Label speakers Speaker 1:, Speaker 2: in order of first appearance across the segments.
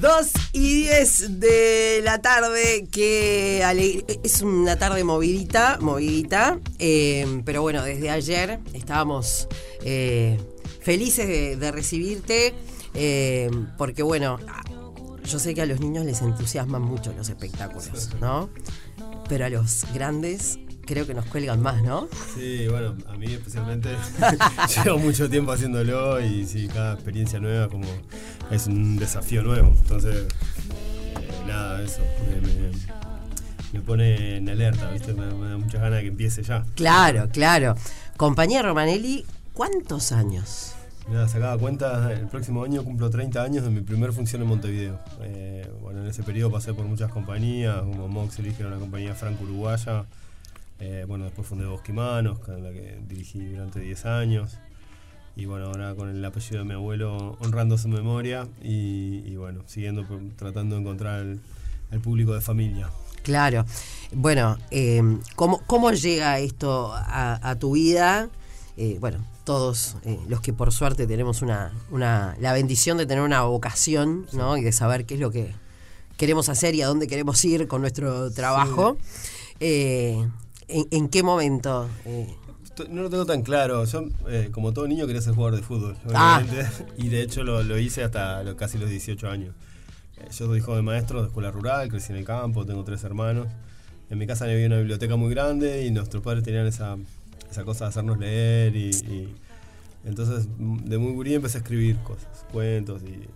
Speaker 1: 2 y 10 de la tarde, que es una tarde movidita, movidita, eh, pero bueno, desde ayer estábamos eh, felices de, recibirte, eh, porque bueno, yo sé que a los niños les entusiasman mucho los espectáculos, ¿no? Pero a los grandes creo que nos cuelgan más, ¿no?
Speaker 2: Sí, bueno, a mí especialmente llevo mucho tiempo haciéndolo y sí, cada experiencia nueva como es un desafío nuevo. Entonces, eh, nada, eso. Me, pone en alerta, ¿viste? Me, da muchas ganas de que empiece ya.
Speaker 1: Claro, claro. Compañía Romanelli, ¿cuántos años?
Speaker 2: Mira, sacaba cuenta, el próximo año cumplo 30 años de mi primera función en Montevideo. Eh, bueno, en ese periodo pasé por muchas compañías, como Moxley, que era una compañía franco-uruguaya. Eh, bueno, después fundé Bosquimanos, con la que dirigí durante 10 años. Y bueno, ahora con el apellido de mi abuelo honrando su memoria y, bueno, siguiendo tratando de encontrar el, público de familia.
Speaker 1: Claro. Bueno, eh, ¿cómo, llega esto a, tu vida? bueno, todos eh, los que por suerte tenemos una, una, la bendición de tener una vocación, ¿no? Y de saber qué es lo que queremos hacer y a dónde queremos ir con nuestro trabajo. Eh, ¿en, qué momento?
Speaker 2: Eh? No lo tengo tan claro. Yo, como todo niño, quería ser jugador de fútbol, ah. Y de hecho lo, hice hasta casi los 18 años. yo soy hijo de maestro de escuela rural, crecí en el campo, tengo tres hermanos. En mi casa había una biblioteca muy grande y nuestros padres tenían esa esa cosa de hacernos leer y, entonces de muy gurí empecé a escribir cosas, cuentos y,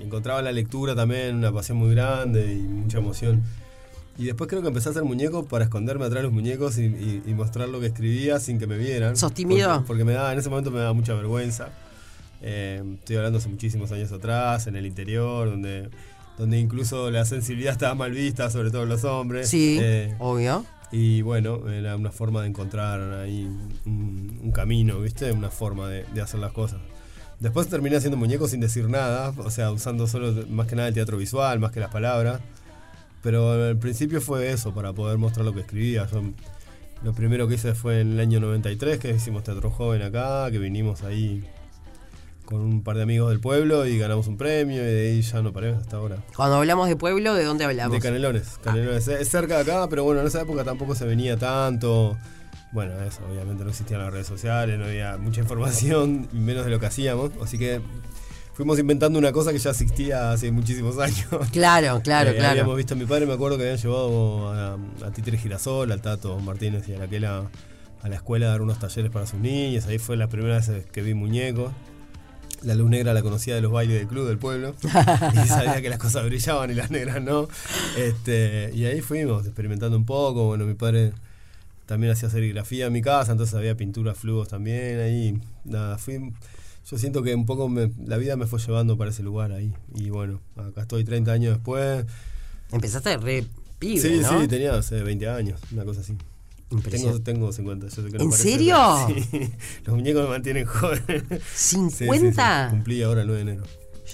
Speaker 2: encontraba la lectura también una pasión muy grande y mucha emoción. Y después creo que empecé a hacer muñecos para esconderme atrás de los muñecos y, mostrar lo que escribía sin que me vieran.
Speaker 1: ¿Sos tímido?
Speaker 2: Porque, me daba, en ese momento me daba mucha vergüenza. Eh, estoy hablando hace muchísimos años atrás, en el interior, donde, donde incluso la sensibilidad estaba mal vista, sobre todo los hombres.
Speaker 1: Sí, eh, obvio.
Speaker 2: Y bueno, era una forma de encontrar ahí un, camino, ¿viste? Una forma de, hacer las cosas. Después terminé haciendo muñecos sin decir nada, o sea, usando solo más que nada el teatro visual, más que las palabras. Pero al principio fue eso, para poder mostrar lo que escribía. lo primero que hice fue en el año 93, que hicimos Teatro Joven acá, que vinimos ahí con un par de amigos del pueblo y ganamos un premio y de ahí ya no paré hasta ahora.
Speaker 1: Cuando hablamos de pueblo, ¿de dónde hablamos?
Speaker 2: De Canelones. Canelones es cerca de acá, pero bueno, en esa época tampoco se venía tanto. Bueno, eso, obviamente no existían las redes sociales, no había mucha información, menos de lo que hacíamos, así que fuimos inventando una cosa que ya existía hace muchísimos años.
Speaker 1: Claro, claro, eh, claro.
Speaker 2: Habíamos visto a mi padre, me acuerdo que habían llevado a, a Títere Girasol, al Tato Martínez y a Raquel a la escuela a dar unos talleres para sus niños, ahí fue la primera vez que vi muñecos. La luz negra la conocía de los bailes del club del pueblo y sabía que las cosas brillaban y las negras no. Este, y ahí fuimos experimentando un poco. Bueno, mi padre también hacía serigrafía en mi casa, entonces había pinturas flujos también ahí. Nada, fui. Yo siento que un poco la vida me fue llevando para ese lugar ahí. Y bueno, acá estoy 30 años después.
Speaker 1: Empezaste re pibe,
Speaker 2: Sí,
Speaker 1: ¿no?
Speaker 2: sí, tenía hace 20 años, una cosa así. Tengo, tengo 50. Yo sé que
Speaker 1: ¿En serio?
Speaker 2: Sí. Los muñecos me mantienen joven.
Speaker 1: ¿50?
Speaker 2: Cumplí ahora el 9 de enero.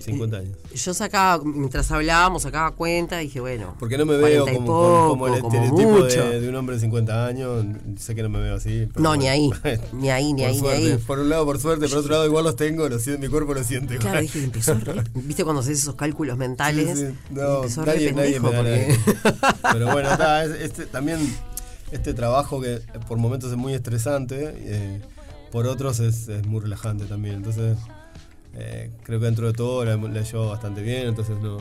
Speaker 2: 50 años.
Speaker 1: Yo sacaba, mientras hablábamos, sacaba cuenta y dije, bueno.
Speaker 2: Porque no me veo como, como, el estereotipo de, un hombre de 50 años. Sé que no me veo así.
Speaker 1: No, ni ahí. ni ahí, ni ahí, ni ahí.
Speaker 2: Por un lado, por suerte, por otro lado, igual los tengo, lo siento, mi cuerpo lo siente.
Speaker 1: Claro, dije, empezó ¿Viste cuando haces esos cálculos mentales?
Speaker 2: No, nadie, nadie me da Pero bueno, está, este, también este trabajo que por momentos es muy estresante, eh, por otros es, muy relajante también. Entonces, eh, creo que dentro de todo la, he llevado bastante bien, entonces no,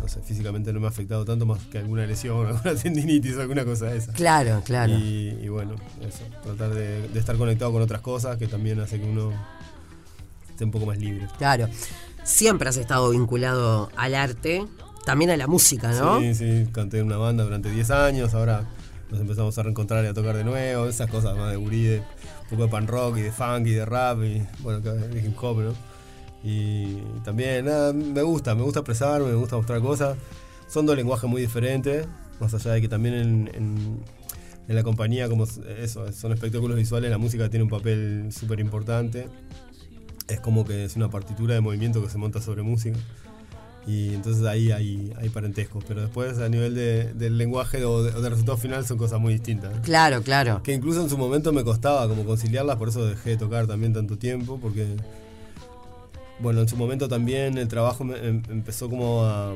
Speaker 2: no sé, físicamente no me ha afectado tanto más que alguna lesión, alguna tendinitis, alguna cosa de esa.
Speaker 1: Claro, claro.
Speaker 2: Y, bueno, eso, tratar de, de, estar conectado con otras cosas que también hace que uno esté un poco más libre.
Speaker 1: Claro. Siempre has estado vinculado al arte, también a la música, ¿no?
Speaker 2: Sí, sí, canté en una banda durante 10 años, ahora nos empezamos a reencontrar y a tocar de nuevo, esas cosas más de gurí, un poco de pan rock y de funk y de rap y bueno, de hip hop, ¿no? Y también, nada, me gusta, me gusta expresarme, me gusta mostrar cosas. Son dos lenguajes muy diferentes, más allá de que también en, en la compañía, como eso, son espectáculos visuales, la música tiene un papel súper importante. Es como que es una partitura de movimiento que se monta sobre música. Y entonces ahí hay, hay parentesco. Pero después a nivel de, del lenguaje o de, resultado final son cosas muy distintas.
Speaker 1: Claro, claro.
Speaker 2: Que incluso en su momento me costaba como conciliarlas, por eso dejé de tocar también tanto tiempo, porque bueno, en su momento también el trabajo me- em- empezó como a,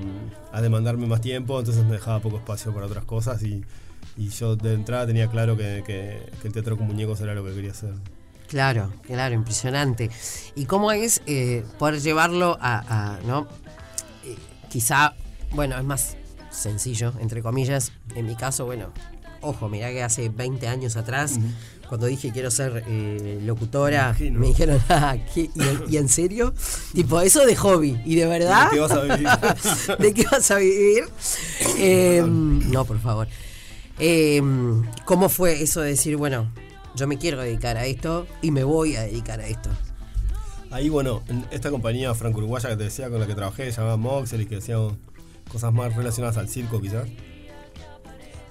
Speaker 2: demandarme más tiempo, entonces me dejaba poco espacio para otras cosas y, yo de entrada tenía claro que, el teatro con muñecos era lo que quería hacer.
Speaker 1: Claro, claro, impresionante. ¿Y cómo es eh, poder llevarlo a, a, ¿no? Eh, quizá, bueno, es más sencillo, entre comillas. En mi caso, bueno, ojo, mirá que hace 20 años atrás, cuando dije quiero ser eh, locutora,
Speaker 2: Me
Speaker 1: dijeron, ah, ¿qué? ¿Y, en- y en serio? tipo, eso de hobby, ¿y de verdad?
Speaker 2: ¿De qué vas a vivir?
Speaker 1: ¿De qué vas a vivir? Eh, no, por favor. Eh, ¿Cómo fue eso de decir, bueno, yo me quiero dedicar a esto y me voy a dedicar a esto?
Speaker 2: Ahí, bueno, en esta compañía franco-uruguaya que te decía con la que trabajé, llamada Moxel y que hacíamos cosas más relacionadas al circo quizás.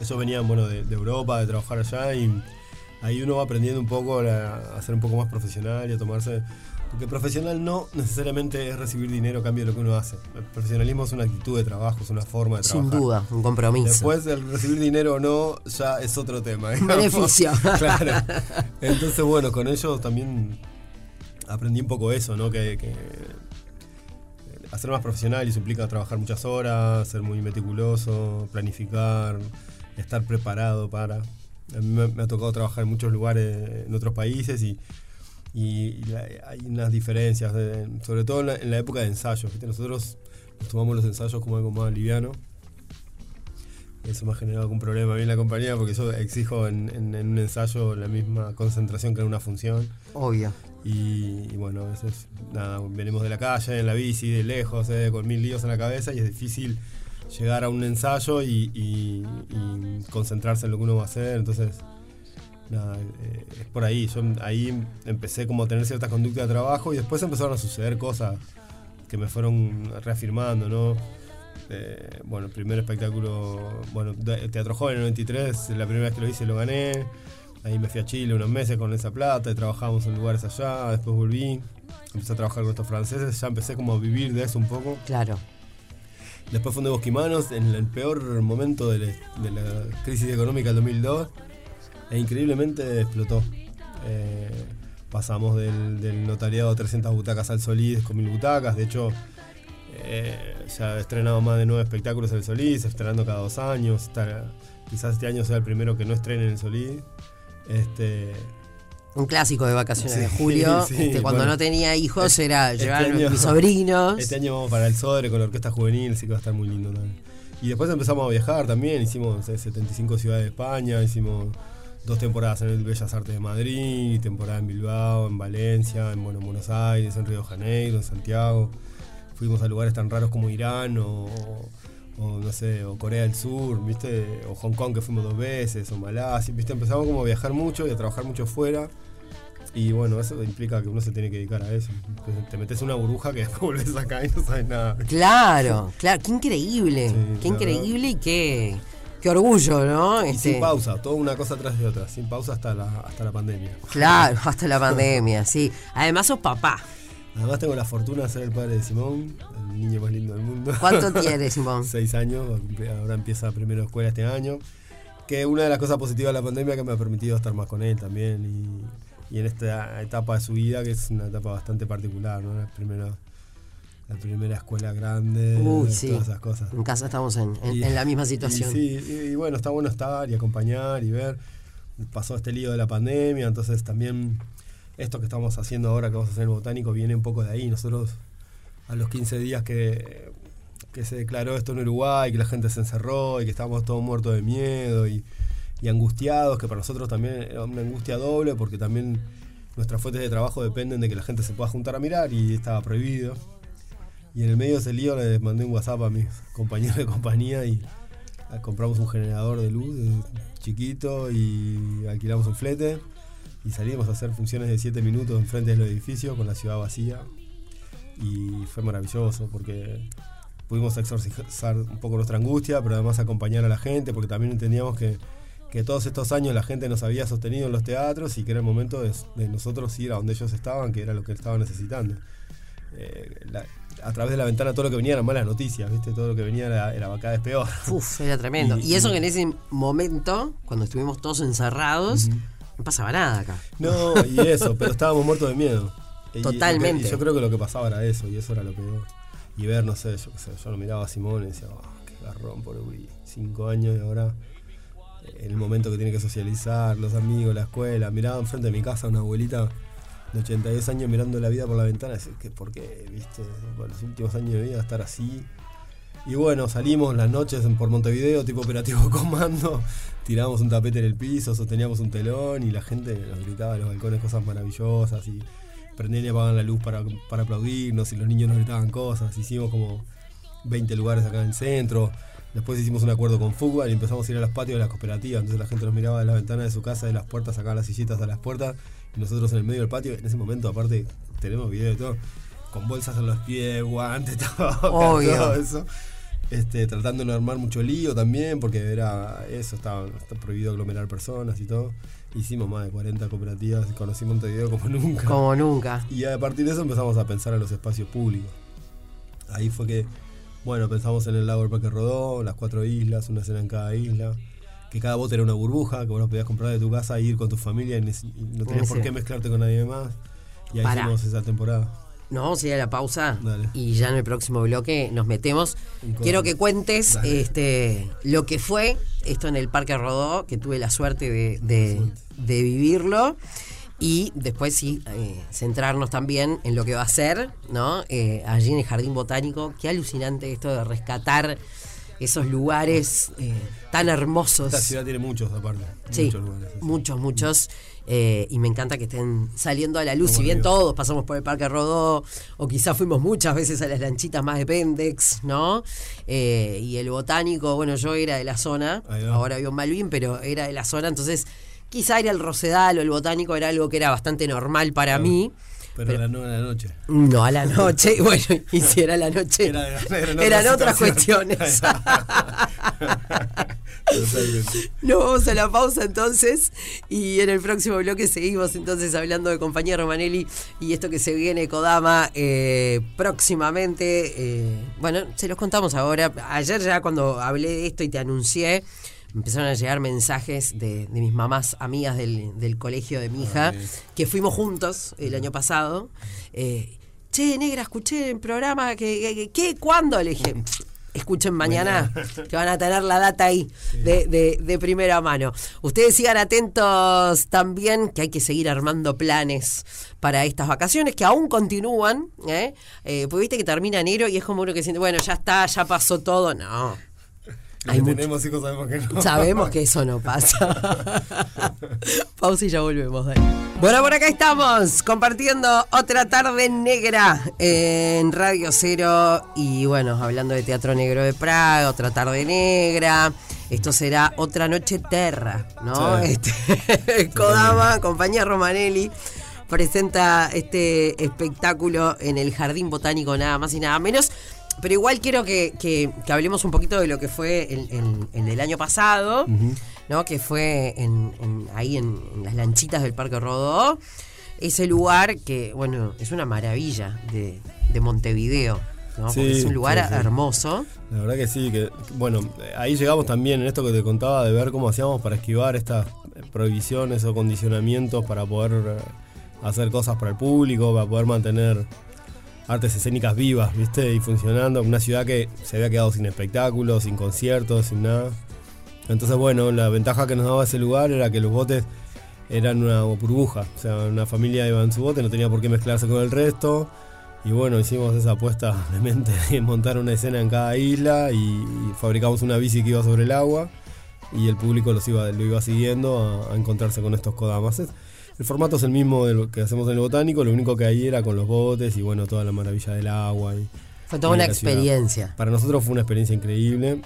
Speaker 2: Ellos venían, bueno, de, de Europa, de trabajar allá y ahí uno va aprendiendo un poco la- a ser un poco más profesional y a tomarse... Porque profesional no necesariamente es recibir dinero a cambio de lo que uno hace. El profesionalismo es una actitud de trabajo, es una forma de trabajar.
Speaker 1: Sin duda, un compromiso.
Speaker 2: Después el recibir dinero o no ya es otro tema. digamos.
Speaker 1: beneficio.
Speaker 2: claro. Entonces, bueno, con ellos también aprendí un poco eso, ¿no? Que, que hacer más profesional y eso implica trabajar muchas horas, ser muy meticuloso, planificar, estar preparado para. Me, me ha tocado trabajar en muchos lugares en otros países y, y la- hay unas diferencias, de- sobre todo en la, en la época de ensayos. ¿viste? Nosotros nos tomamos los ensayos como algo más liviano. Eso me ha generado algún problema a mí en la compañía porque yo exijo en, en- en un ensayo la misma concentración que en una función.
Speaker 1: Obvio.
Speaker 2: Y, y bueno, a veces nada, venimos de la calle, en la bici, de lejos, eh, con mil líos en la cabeza y es difícil llegar a un ensayo y, concentrarse en lo que uno va a hacer. Entonces, nada, eh, es por ahí. Yo ahí empecé como a tener ciertas conductas de trabajo y después empezaron a suceder cosas que me fueron reafirmando, ¿no? Eh, bueno, el primer espectáculo, bueno, Teatro Joven en el 93, la primera vez que lo hice lo gané. Ahí me fui a Chile unos meses con esa plata y trabajamos en lugares allá. Después volví, empecé a trabajar con estos franceses. Ya empecé como a vivir de eso un poco.
Speaker 1: Claro.
Speaker 2: Después fundé Bosquimanos en el peor momento de la, de crisis económica del 2002 e increíblemente explotó. Eh, pasamos del, notariado a 300 butacas al Solís con 1000 butacas. De hecho, eh, ya he estrenado más de nueve espectáculos en el Solís, estrenando cada dos años. Está- quizás este año sea el primero que no estrene en el Solís. Este,
Speaker 1: Un clásico de vacaciones
Speaker 2: Sí,
Speaker 1: de julio.
Speaker 2: sí,
Speaker 1: este, cuando
Speaker 2: bueno.
Speaker 1: no tenía hijos era
Speaker 2: Este
Speaker 1: llevar a mis sobrinos.
Speaker 2: Este año vamos para el Sodre con la Orquesta Juvenil, así que va a estar muy lindo también. Y después empezamos a viajar también, hicimos no sé, 75 ciudades de España, hicimos dos temporadas en el Bellas Artes de Madrid, temporada en Bilbao, en Valencia, en, bueno, en Buenos Aires, en Río de Janeiro, en Santiago. Fuimos a lugares tan raros como Irán o, o, no sé, o Corea del Sur, ¿viste? O Hong Kong que fuimos dos veces, o Malasia, ¿viste? Empezamos como a viajar mucho y a trabajar mucho fuera. Y bueno, eso implica que uno se tiene que dedicar a eso. Te- Te metes una burbuja que después volvés acá y no sabes nada.
Speaker 1: Claro, claro, qué increíble.
Speaker 2: Sí,
Speaker 1: qué increíble y qué, qué orgullo, ¿no?
Speaker 2: Y
Speaker 1: Este,
Speaker 2: sin pausa, toda una cosa atrás de otra, sin pausa hasta la, hasta la pandemia.
Speaker 1: Claro, hasta la pandemia, sí. Además sos papá.
Speaker 2: Además tengo la fortuna de ser el padre de Simón, el niño más lindo del mundo.
Speaker 1: ¿Cuánto tienes, Simón?
Speaker 2: Seis años, ahora empieza primero escuela este año. Que una de las cosas positivas de la pandemia que me ha permitido estar más con él también y, y en esta etapa de su vida que es una etapa bastante particular, ¿no? La primera, la primera escuela grande,
Speaker 1: Uy, sí.
Speaker 2: todas esas cosas.
Speaker 1: En casa estamos en, en-
Speaker 2: Y-
Speaker 1: en la misma situación.
Speaker 2: Y, sí, y, y bueno, está bueno estar y acompañar y ver. Pasó este lío de la pandemia, entonces también esto que estamos haciendo ahora, que vamos a hacer en el Botánico, viene un poco de ahí. Nosotros, a los 15 días que, que se declaró esto en Uruguay, que la gente se encerró y que estábamos todos muertos de miedo y, y angustiados, que para nosotros también era una angustia doble, porque también nuestras fuentes de trabajo dependen de que la gente se pueda juntar a mirar y estaba prohibido. Y en el medio de ese lío les mandé un WhatsApp a mis compañeros de compañía y ah, compramos un generador de luz chiquito y alquilamos un flete y salimos a hacer funciones de 7 minutos enfrente del edificio con la ciudad vacía. Y fue maravilloso porque pudimos exorcizar un poco nuestra angustia, pero además acompañar a la gente porque también entendíamos que, que todos estos años la gente nos había sostenido en los teatros y que era el momento de, de nosotros ir a donde ellos estaban, que era lo que estaban necesitando. Eh, la- a través de la ventana todo lo que venía eran malas noticias, ¿viste? Todo lo que venía era, era cada vez peor.
Speaker 1: Uf, era tremendo.
Speaker 2: Y-
Speaker 1: Y, eso que en ese momento, cuando estuvimos todos encerrados, no pasaba nada acá.
Speaker 2: No, y eso, pero estábamos muertos de miedo.
Speaker 1: Totalmente.
Speaker 2: y yo creo que lo que pasaba era eso, y eso era lo peor. Y ver, no sé, yo yo lo miraba a Simón y decía, "Ah, qué garrón por Uri, cinco años y ahora en el momento que tiene que socializar, los amigos, la escuela, miraba enfrente de mi casa una abuelita de 82 años mirando la vida por la ventana, decía, ¿qué, ¿por qué? ¿Viste? Los últimos años de vida estar así. Y bueno, salimos las noches en- por Montevideo, tipo operativo comando, tirábamos un tapete en el piso, sosteníamos un telón y la gente nos gritaba a los balcones cosas maravillosas y prendían y apagaban la luz para, para aplaudirnos y los niños nos gritaban cosas. Hicimos como 20 lugares acá en el centro. Después hicimos un acuerdo con fútbol y empezamos a ir a los patios de la cooperativa. Entonces la gente nos miraba de la ventana de su casa, de las puertas, sacaba las sillitas a las puertas y nosotros en el medio del patio. En ese momento, aparte, tenemos video de todo, con bolsas en los pies, guantes, todo,
Speaker 1: Obvio.
Speaker 2: todo eso. Este, tratando de no armar mucho lío también, porque era eso, estaba, prohibido aglomerar personas y todo. Hicimos más de 40 cooperativas, conocí Montevideo como nunca.
Speaker 1: Como nunca.
Speaker 2: Y a partir de eso empezamos a pensar en los espacios públicos. Ahí fue que, bueno, pensamos en el lago del Parque Rodó, las cuatro islas, una escena en cada isla, que cada bote era una burbuja, que vos lo podías comprar de tu casa e ir con tu familia y, no tenías por qué mezclarte con nadie más. Y ahí hicimos esa temporada.
Speaker 1: Nos vamos a ir a la pausa
Speaker 2: Dale.
Speaker 1: y ya en el próximo bloque nos metemos. Quiero que cuentes
Speaker 2: Dale.
Speaker 1: este, lo que fue esto en el Parque Rodó, que tuve la suerte de, de- de vivirlo. Y después sí, eh, centrarnos también en lo que va a ser, ¿no? Eh, allí en el Jardín Botánico. Qué alucinante esto de rescatar esos lugares eh, tan hermosos.
Speaker 2: Esta ciudad tiene muchos aparte.
Speaker 1: Sí,
Speaker 2: muchos lugares. sí.
Speaker 1: muchos, muchos. eh, y me encanta que estén saliendo a la luz.
Speaker 2: Como
Speaker 1: Si bien todos pasamos por el Parque Rodó, o quizás fuimos muchas veces a las lanchitas más de Pendex, ¿no? Eh, y el botánico, bueno, yo era de la zona, ahora vivo en Malvin, pero era de la zona, entonces quizá ir al Rosedal o el botánico era algo que era bastante normal para mí.
Speaker 2: Pero a las 9 de la noche.
Speaker 1: No a la noche, bueno, y si era a la noche,
Speaker 2: Era eran
Speaker 1: eran
Speaker 2: otras
Speaker 1: otras
Speaker 2: situaciones.
Speaker 1: cuestiones. Nos vamos a la pausa entonces y en el próximo bloque seguimos entonces hablando de compañía Romanelli y esto que se viene Kodama eh, próximamente. eh, bueno, se los contamos ahora. Ayer ya cuando hablé de esto y te anuncié, empezaron a llegar mensajes de, de mis mamás amigas del, del colegio de mi hija,
Speaker 2: Ay.
Speaker 1: que fuimos juntos el año pasado. Eh, che, negra, escuché el programa, que, ¿qué? ¿Cuándo? Le dije, escuchen mañana, que van a tener la data ahí de, de- de primera mano. Ustedes sigan atentos también, que hay que seguir armando planes para estas vacaciones, que aún continúan, ¿eh? Eh, porque viste que termina enero y es como uno que siente, bueno, ya está, ya pasó todo. No,
Speaker 2: Los
Speaker 1: Hay
Speaker 2: que
Speaker 1: mucho-
Speaker 2: tenemos hijos sabemos que no.
Speaker 1: Sabemos que eso no pasa. Pausa y ya volvemos. dale. Bueno, por acá estamos compartiendo otra tarde negra en Radio Cero y bueno, hablando de Teatro Negro de Praga, otra tarde negra. Esto será otra noche terra, ¿no?
Speaker 2: Sí.
Speaker 1: Este, Kodama, compañía Romanelli presenta este espectáculo en el Jardín Botánico, nada más y nada menos. Pero igual quiero que, que- que hablemos un poquito de lo que fue el, el- el del año pasado, ¿no? Que fue en, en- ahí en, en las lanchitas del Parque Rodó. Ese lugar que, bueno, es una maravilla de, de Montevideo, ¿no? Porque es un lugar
Speaker 2: sí, sí.
Speaker 1: hermoso.
Speaker 2: La verdad que sí, que bueno, ahí llegamos también en esto que te contaba de ver cómo hacíamos para esquivar estas prohibiciones o condicionamientos para poder eh, hacer cosas para el público, para poder mantener artes escénicas vivas, ¿viste? Y funcionando. Una ciudad que se había quedado sin espectáculos, sin conciertos, sin nada. Entonces, bueno, la ventaja que nos daba ese lugar era que los botes eran una burbuja. O sea, una familia iba en su bote, no tenía por qué mezclarse con el resto. Y bueno, hicimos esa apuesta de mente de montar una escena en cada isla y, fabricamos una bici que iba sobre el agua y el público los iba, lo iba siguiendo a, a encontrarse con estos kodamas. El formato es el mismo de lo que hacemos en el botánico, lo único que ahí era con los botes y bueno, toda la maravilla del agua. Y,
Speaker 1: Fue toda una
Speaker 2: ciudad.
Speaker 1: experiencia.
Speaker 2: Para nosotros fue una experiencia increíble.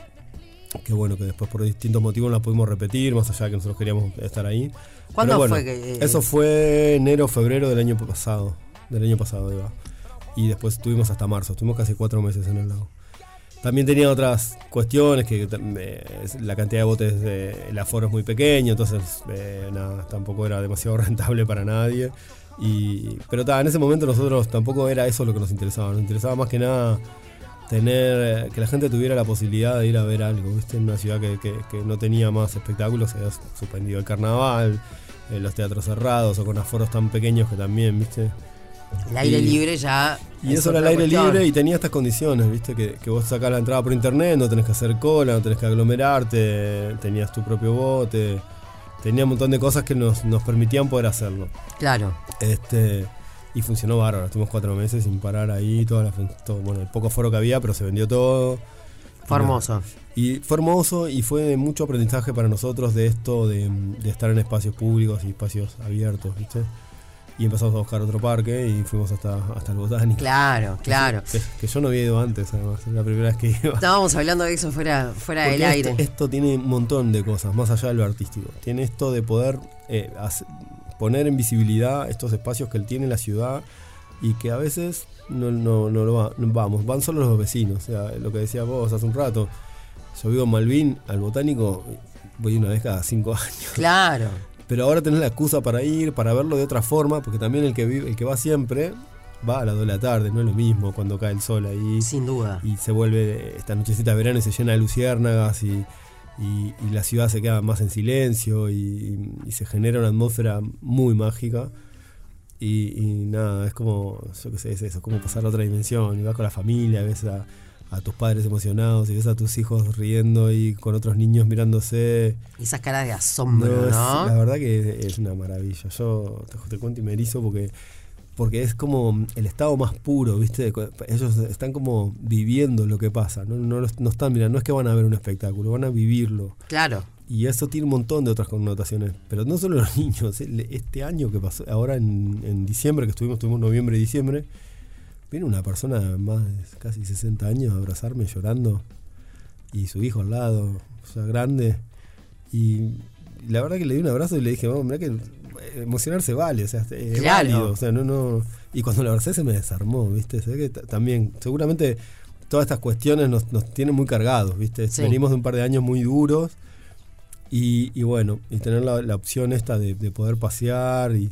Speaker 2: Que bueno, que después por distintos motivos la pudimos repetir, más allá de que nosotros queríamos estar ahí.
Speaker 1: ¿Cuándo
Speaker 2: bueno,
Speaker 1: fue que, eh,
Speaker 2: Eso fue enero, febrero del año pasado. Del año pasado, Eva. Y después estuvimos hasta marzo, estuvimos casi cuatro meses en el lago. También tenía otras cuestiones, que la cantidad de botes, eh, el aforo es muy pequeño, entonces eh, nada, tampoco era demasiado rentable para nadie. Y, pero ta, en ese momento nosotros tampoco era eso lo que nos interesaba, nos interesaba más que nada tener eh, que la gente tuviera la posibilidad de ir a ver algo, ¿viste? En una ciudad que, que- que no tenía más espectáculos, se había suspendido el carnaval, eh, los teatros cerrados o con aforos tan pequeños que también, ¿viste?
Speaker 1: El aire libre ya.
Speaker 2: Y eso era el aire libre y tenía estas condiciones, viste, que, que vos sacás la entrada por internet, no tenés que hacer cola, no tenés que aglomerarte, tenías tu propio bote, tenía un montón de cosas que nos, nos permitían poder hacerlo.
Speaker 1: Claro.
Speaker 2: Este, y funcionó bárbaro, estuvimos cuatro meses sin parar ahí, toda la, todo, bueno, el poco foro que había, pero se vendió todo.
Speaker 1: Fue hermoso.
Speaker 2: Y fue hermoso y fue mucho aprendizaje para nosotros de esto, de, de estar en espacios públicos y espacios abiertos, ¿viste? Y empezamos a buscar otro parque y fuimos hasta, hasta el Botánico.
Speaker 1: Claro, claro.
Speaker 2: Que, yo no había ido antes, además, la primera vez que iba.
Speaker 1: Estábamos hablando de eso fuera, fuera del aire.
Speaker 2: Esto, tiene un montón de cosas, más allá de lo artístico. Tiene esto de poder eh, poner en visibilidad estos espacios que él tiene en la ciudad y que a veces no, no, no lo vamos, van solo los vecinos. O sea, lo que decía vos hace un rato. Yo vivo en Malvin, al botánico, voy una vez cada cinco años.
Speaker 1: Claro.
Speaker 2: Pero ahora tenés la excusa para ir, para verlo de otra forma, porque también el que vive, el que va siempre va a las 2 de la tarde, no es lo mismo cuando cae el sol ahí.
Speaker 1: Sin duda.
Speaker 2: Y se vuelve esta nochecita de verano y se llena de luciérnagas y, y, la ciudad se queda más en silencio y, se genera una atmósfera muy mágica. Y, nada, es como, yo qué sé, es eso, como pasar a otra dimensión. Y vas con la familia, ves a, a tus padres emocionados y ves a tus hijos riendo y con otros niños mirándose.
Speaker 1: Esas caras de asombro, ¿no?
Speaker 2: la verdad que es una maravilla. Yo te, cuento y me erizo porque, porque es como el estado más puro, ¿viste? Ellos están como viviendo lo que pasa, no, no, no están, mira, no es que van a ver un espectáculo, van a vivirlo.
Speaker 1: Claro.
Speaker 2: Y eso tiene un montón de otras connotaciones. Pero no solo los niños, este año que pasó, ahora en, en diciembre, que estuvimos, estuvimos noviembre y diciembre, Viene una persona más de casi 60 años a abrazarme llorando y su hijo al lado, o sea, grande. Y la verdad que le di un abrazo y le dije, vamos, mira que emocionarse vale, o sea, es válido, o sea, no, no. Y cuando lo abracé se me desarmó, ¿viste? Se que también, seguramente todas estas cuestiones nos, nos tienen muy cargados, ¿viste? Venimos de un par de años muy duros y, y bueno, y tener la, la opción esta de, de poder pasear y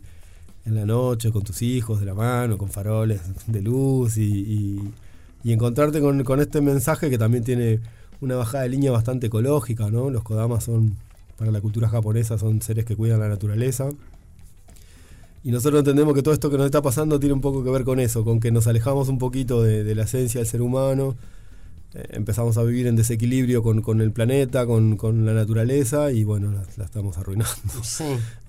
Speaker 2: en la noche con tus hijos de la mano, con faroles de luz y, encontrarte con, este mensaje que también tiene una bajada de línea bastante ecológica, ¿no? Los kodamas son, para la cultura japonesa, son seres que cuidan la naturaleza. Y nosotros entendemos que todo esto que nos está pasando tiene un poco que ver con eso, con que nos alejamos un poquito de la esencia del ser humano empezamos a vivir en desequilibrio con, el planeta, con, la naturaleza y bueno, la, estamos arruinando.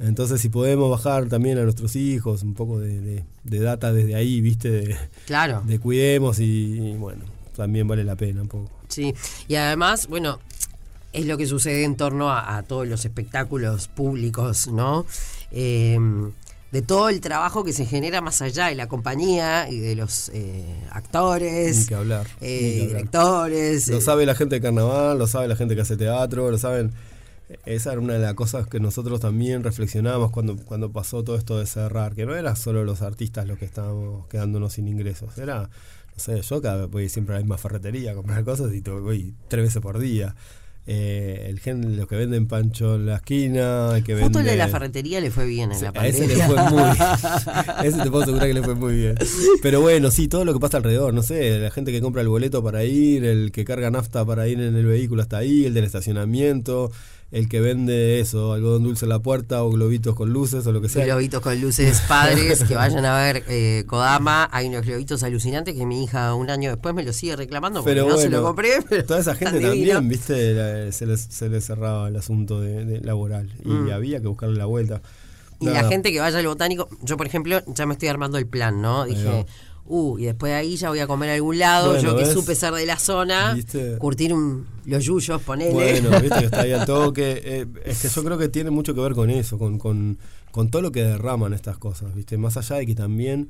Speaker 2: Entonces si podemos bajar también a nuestros hijos un poco de, data desde ahí, viste, de,
Speaker 1: claro.
Speaker 2: de cuidemos y, bueno, también vale la pena un poco.
Speaker 1: Sí, y además, bueno, es lo que sucede en torno a, a todos los espectáculos públicos, ¿no? Eh, de todo el trabajo que se genera más allá de la compañía y de los eh, actores,
Speaker 2: Ni que hablar,
Speaker 1: eh, directores.
Speaker 2: Lo eh. sabe la gente de carnaval, lo sabe la gente que hace teatro, lo saben. Esa era una de las cosas que nosotros también reflexionamos cuando, cuando pasó todo esto de cerrar, que no era solo los artistas los que estábamos quedándonos sin ingresos, era, no sé, yo cada voy siempre a la misma ferretería a comprar cosas y voy tres veces por día. Eh, el gen, los que venden pancho en la esquina, que
Speaker 1: Justo el de la ferretería le fue bien en la
Speaker 2: pandemia. A ese le fue muy ese te puedo asegurar que le fue muy bien. Pero bueno, sí, todo lo que pasa alrededor, no sé, la gente que compra el boleto para ir, el que carga nafta para ir en el vehículo hasta ahí, el del estacionamiento, el que vende eso, algodón dulce en la puerta o globitos con luces o lo que sea.
Speaker 1: Globitos con luces, padres que vayan a ver eh, Kodama. Hay unos globitos alucinantes que mi hija un año después me lo sigue reclamando porque no se lo compré.
Speaker 2: toda esa gente también, viste, se les, se cerraba el asunto de, laboral y mm. había que buscarle la vuelta.
Speaker 1: Y la gente que vaya al botánico, yo por ejemplo ya me estoy armando el plan, ¿no? Dije, uh, y después de ahí ya voy a comer a algún lado, yo que supe ser de la zona, curtir los yuyos, ponele.
Speaker 2: Bueno, viste que está ahí al toque. Eh, es que yo creo que tiene mucho que ver con eso, con, con, con todo lo que derraman estas cosas, viste, más allá de que también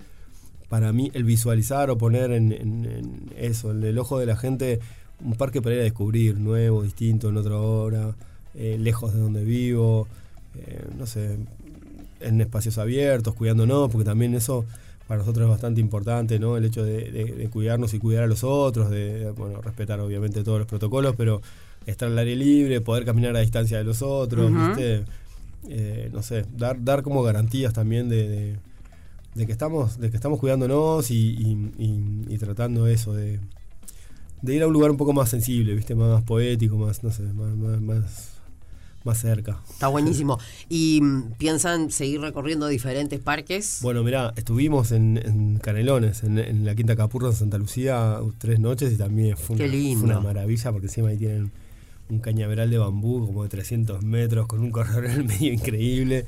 Speaker 2: para mí el visualizar o poner en, eso, en el ojo de la gente, un parque para ir a descubrir, nuevo, distinto, en otra hora, eh, lejos de donde vivo, eh, no sé, en espacios abiertos, cuidándonos, porque también eso para nosotros es bastante importante, ¿no? El hecho de, cuidarnos y cuidar a los otros, de, bueno, respetar obviamente todos los protocolos, pero estar al aire libre, poder caminar a distancia de los otros, ¿viste? Eh, no sé, dar, dar como garantías también de, que estamos, de que estamos cuidándonos y, tratando eso, de, ir a un lugar un poco más sensible, ¿viste? Más poético, más, no sé, más, más, más cerca.
Speaker 1: Está buenísimo. ¿Y mm, piensan seguir recorriendo diferentes parques?
Speaker 2: Bueno, mirá, estuvimos en, en Canelones, en, en la Quinta Capurro en Santa Lucía, tres noches y también fue una,
Speaker 1: lindo.
Speaker 2: fue una maravilla porque encima ahí tienen un cañaveral de bambú como de 300 metros con un corredor en el medio increíble.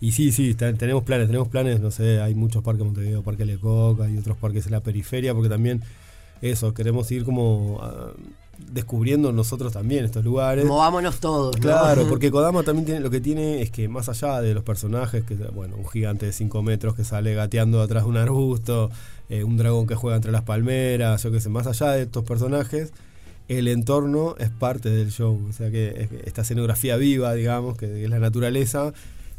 Speaker 2: Y sí, sí, tenemos planes, tenemos planes, no sé, hay muchos parques en Montevideo, Parque Lecoq, hay otros parques en la periferia, porque también eso, queremos ir como ah, descubriendo nosotros también estos lugares.
Speaker 1: Movámonos todos, ¿no?
Speaker 2: Claro, porque Kodama también tiene lo que tiene es que más allá de los personajes, que bueno, un gigante de 5 metros que sale gateando atrás de un arbusto, eh, un dragón que juega entre las palmeras, yo qué sé, más allá de estos personajes, el entorno es parte del show. O sea que es- esta escenografía viva, digamos, que es la naturaleza,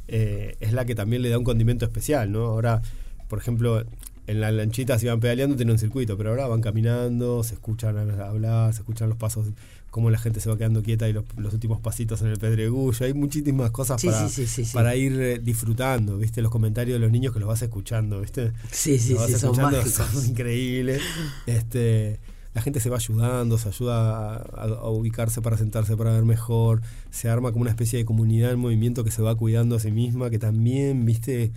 Speaker 2: eh, es la que también le da un condimento especial, ¿no? Ahora, por ejemplo, en la lanchita se iban pedaleando, tienen un circuito, pero ahora van caminando, se escuchan hablar, se escuchan los pasos, cómo la gente se va quedando quieta y los, los últimos pasitos en el pedregullo. Hay muchísimas cosas
Speaker 1: Sí,
Speaker 2: para,
Speaker 1: sí, sí, sí, sí.
Speaker 2: para ir eh, disfrutando, ¿viste? Los comentarios de los niños que los vas escuchando, ¿viste?
Speaker 1: Sí, sí,
Speaker 2: Los vas
Speaker 1: son
Speaker 2: son increíbles. Este, la gente se va ayudando, se ayuda a, a- a ubicarse para sentarse para ver mejor. Se arma como una especie de comunidad en movimiento que se va cuidando a sí misma, que también, viste,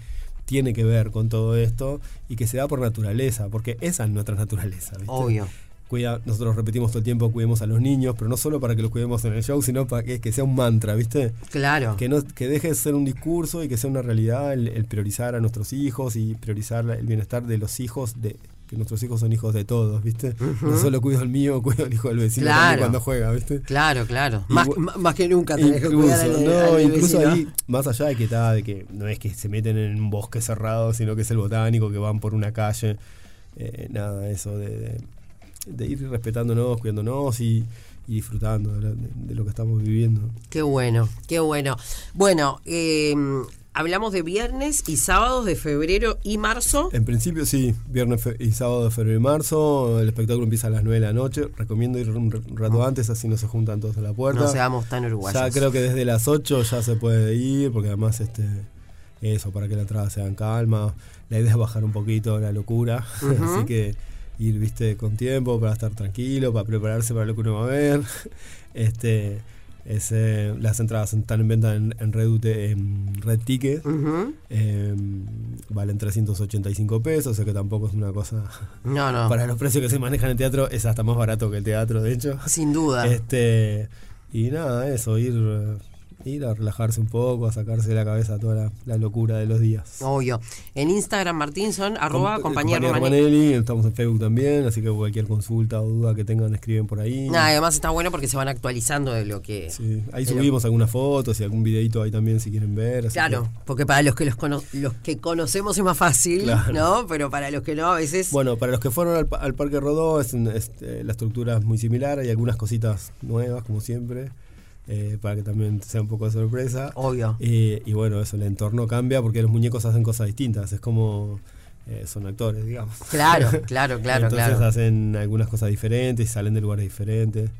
Speaker 2: tiene que ver con todo esto y que se da por naturaleza, porque esa es nuestra naturaleza, ¿viste?
Speaker 1: Obvio.
Speaker 2: Cuida, nosotros repetimos todo el tiempo, cuidemos a los niños, pero no solo para que los cuidemos en el show, sino para que, que sea un mantra, ¿viste?
Speaker 1: Claro.
Speaker 2: Que, no, que deje de ser un discurso y que sea una realidad el, el priorizar a nuestros hijos y priorizar el bienestar de los hijos, de que nuestros hijos son hijos de todos, ¿viste? No solo cuido el mío, cuido el hijo del vecino
Speaker 1: Claro.
Speaker 2: también cuando juega, ¿viste?
Speaker 1: Claro, claro.
Speaker 2: Y
Speaker 1: Más, más- que nunca tenés que
Speaker 2: Incluso,
Speaker 1: cuidar al,
Speaker 2: no,
Speaker 1: al
Speaker 2: incluso
Speaker 1: vecino.
Speaker 2: ahí, más allá de que está, de que no es que se meten en un bosque cerrado, sino que es el botánico, que van por una calle, eh, nada, eso de, de- de ir respetándonos, cuidándonos y, y disfrutando de- de lo que estamos viviendo.
Speaker 1: Qué bueno, qué bueno. Bueno, eh, hablamos de viernes y sábados de febrero y marzo.
Speaker 2: En principio sí, viernes y sábado de febrero y marzo, el espectáculo empieza a las 9 de la noche, recomiendo ir un rato antes, así no se juntan todos a la puerta.
Speaker 1: No seamos tan uruguayos.
Speaker 2: Ya creo que desde las 8 ya se puede ir, porque además este eso, para que la entrada sea en calma. La idea es bajar un poquito la locura, así que ir, viste, con tiempo para estar tranquilo, para prepararse para lo que uno va a ver. Este, ese, las entradas están en venta en, en Red, en Red Ticket.
Speaker 1: Ujú.
Speaker 2: eh, valen 385 pesos, o sea que tampoco es una cosa...
Speaker 1: No, no.
Speaker 2: Para los precios que se manejan en teatro es hasta más barato que el teatro, de hecho.
Speaker 1: Sin duda.
Speaker 2: Este, y nada, eso, ir, ir a relajarse un poco, a sacarse de la cabeza toda la, la locura de los días.
Speaker 1: Obvio. En Instagram, Martinson, arroba
Speaker 2: Com-
Speaker 1: compañía
Speaker 2: Compañía
Speaker 1: Romanelli.
Speaker 2: Romanelli, estamos en Facebook también, así que cualquier consulta o duda que tengan escriben por ahí.
Speaker 1: Además está bueno porque se van actualizando de lo que.
Speaker 2: Sí, ahí
Speaker 1: lo-
Speaker 2: subimos algunas fotos y algún videito ahí también si quieren ver.
Speaker 1: Claro,
Speaker 2: que-
Speaker 1: porque para los que los, cono- los que conocemos es más fácil,
Speaker 2: Claro.
Speaker 1: ¿no? Pero para los que no, a veces.
Speaker 2: Bueno, para los que fueron al, pa- al Parque Rodó, es, es, eh, la estructura es muy similar, hay algunas cositas nuevas, como siempre, eh, para que también sea un poco de sorpresa.
Speaker 1: Obvio.
Speaker 2: Eh, y bueno, eso, el entorno cambia porque los muñecos hacen cosas distintas, es como eh, son actores, digamos.
Speaker 1: Claro, claro, claro,
Speaker 2: Entonces
Speaker 1: claro.
Speaker 2: hacen algunas cosas diferentes, salen de lugares diferentes.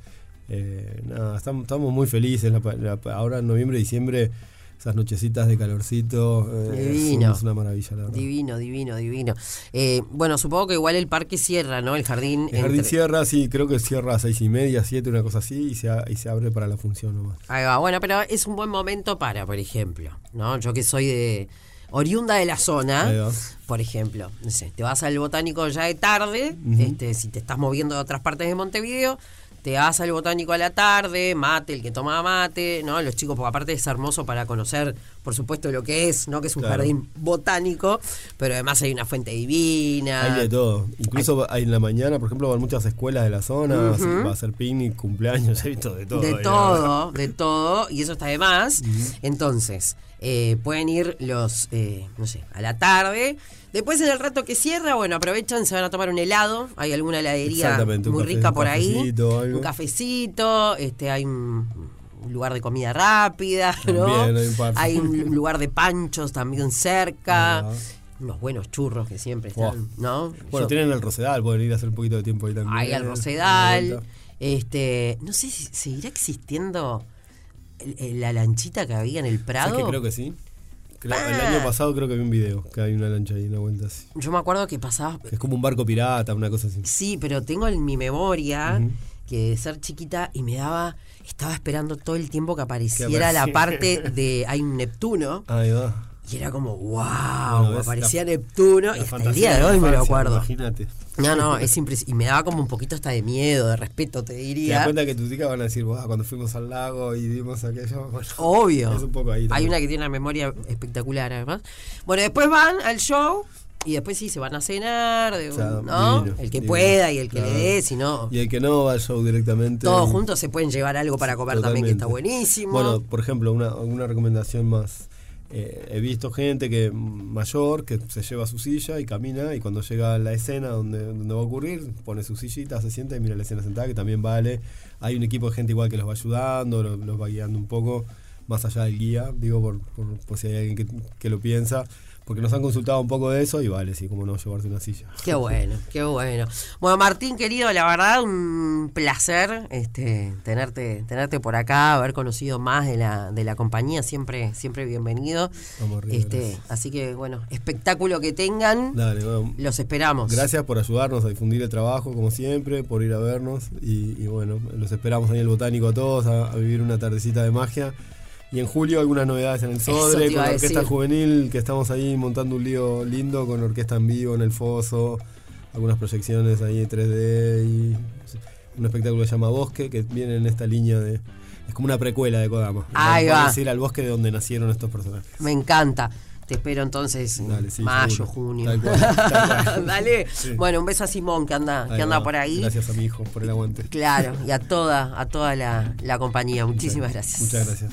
Speaker 2: Eh, nada, estamos, estamos muy felices. la la- ahora en noviembre diciembre, esas nochecitas de calorcito, eh,
Speaker 1: Divino.
Speaker 2: es una maravilla, la verdad.
Speaker 1: Divino, divino, divino. Eh, bueno, supongo que igual el parque cierra, ¿no? El jardín.
Speaker 2: El jardín cierra, sí, creo que cierra a seis y media, siete, una cosa así, y se, y se abre para la función nomás.
Speaker 1: Ahí va. Bueno, pero es un buen momento para, por ejemplo, ¿no? Yo que soy de oriunda de la zona, por ejemplo, no sé, te vas al botánico ya de tarde, este, si te estás moviendo de otras partes de Montevideo, te vas al botánico a la tarde, mate, el que toma mate, ¿no? Los chicos, porque aparte es hermoso para conocer, por supuesto, lo que es, ¿no? Que es un
Speaker 2: Claro.
Speaker 1: jardín botánico, pero además hay una fuente divina.
Speaker 2: Hay de todo. Incluso hay en la mañana, por ejemplo, van muchas escuelas de la zona, va a ser picnic, cumpleaños, he visto de todo.
Speaker 1: De todo, de todo, y eso está de más. Entonces, eh, pueden ir los, eh, no sé, a la tarde. Después en el rato que cierra, bueno, aprovechan, se van a tomar un helado. Hay alguna heladería muy
Speaker 2: café-
Speaker 1: rica por ahí.
Speaker 2: algo.
Speaker 1: Un cafecito, este, hay un, un lugar de comida rápida, ¿no?
Speaker 2: Hay un.
Speaker 1: Hay lugar de panchos también cerca.
Speaker 2: Va.
Speaker 1: Unos buenos churros que siempre están. ¿no?
Speaker 2: Bueno,
Speaker 1: Yo-
Speaker 2: tienen el Rosedal, pueden ir a hacer un poquito de tiempo ahí también.
Speaker 1: Ahí al
Speaker 2: Una
Speaker 1: Rosedal. Este, no sé si seguirá existiendo el- el- la lanchita que había en el Prado.
Speaker 2: ¿Sabes que creo que sí? Creo- el año pasado creo que vi un video, que hay una lancha ahí, una vuelta así.
Speaker 1: Yo me acuerdo que pasaba.
Speaker 2: Es como un barco pirata, una cosa así.
Speaker 1: Sí, pero tengo en mi memoria que de ser chiquita y me daba, estaba esperando todo el tiempo que apareciera la parte de, hay un Neptuno.
Speaker 2: Ahí va.
Speaker 1: Y era como, wow,
Speaker 2: Bueno,
Speaker 1: aparecía
Speaker 2: la-
Speaker 1: Neptuno. Y hasta el día de hoy me lo acuerdo.
Speaker 2: Imagínate.
Speaker 1: No, no, es impresionante. Y me daba como un poquito hasta de miedo, de respeto, te
Speaker 2: Te das
Speaker 1: diría.
Speaker 2: cuenta que tus hijas van a decir, "Buah, cuando fuimos al lago y vimos aquello. Bueno,
Speaker 1: Obvio.
Speaker 2: Es un poco ahí
Speaker 1: Hay una que tiene una memoria espectacular, además. Bueno, después van al show y después sí se van a cenar, de-
Speaker 2: O sea,
Speaker 1: ¿no?
Speaker 2: divino,
Speaker 1: el que
Speaker 2: divino.
Speaker 1: pueda y el que
Speaker 2: Claro.
Speaker 1: le dé, si no.
Speaker 2: Y el que no va al show directamente.
Speaker 1: Todos juntos se pueden llevar algo para comer también, que está buenísimo.
Speaker 2: Bueno, por ejemplo, una, una recomendación más. Eh, he visto gente que mayor que se lleva su silla y camina y cuando llega a la escena donde, donde va a ocurrir, pone su sillita, se sienta y mira la escena sentada, que también vale. Hay un equipo de gente igual que los va ayudando, los, los va guiando un poco, más allá del guía, digo, por, por, si hay alguien que lo piensa, porque nos han consultado un poco de eso y vale, sí, como no llevarte una silla.
Speaker 1: Qué bueno, qué bueno. Bueno, Martín, querido, la verdad, un placer este, tenerte, tenerte por acá, haber conocido más de la, de la compañía, siempre, siempre bienvenido.
Speaker 2: Vamos arriba,
Speaker 1: Este,
Speaker 2: gracias.
Speaker 1: así que, bueno, espectáculo que tengan,
Speaker 2: Dale, bueno,
Speaker 1: los esperamos.
Speaker 2: Gracias por ayudarnos a difundir el trabajo, como siempre, por ir a vernos. Y, y bueno, los esperamos ahí en el Botánico a todos a, a vivir una tardecita de magia. Y en julio algunas novedades en el Sodre, con la Orquesta. Juvenil, que estamos ahí montando un lío lindo con orquesta en vivo en el Foso, algunas proyecciones ahí en 3D y un espectáculo que se llama Bosque, que viene en esta línea de... Es como una precuela de Kodama.
Speaker 1: Ahí
Speaker 2: Vamos a
Speaker 1: va.
Speaker 2: decir al bosque de donde nacieron estos personajes.
Speaker 1: Me encanta. Te espero entonces en
Speaker 2: Dale, sí,
Speaker 1: mayo,
Speaker 2: seguro.
Speaker 1: junio.
Speaker 2: Tal cual, tal cual.
Speaker 1: Dale.
Speaker 2: Sí.
Speaker 1: Bueno, un beso a Simón que anda, que anda
Speaker 2: va.
Speaker 1: por ahí.
Speaker 2: Gracias a mi hijo por el aguante.
Speaker 1: Claro, y a toda, a toda la, la compañía. Muchísimas gracias.
Speaker 2: Muchas gracias.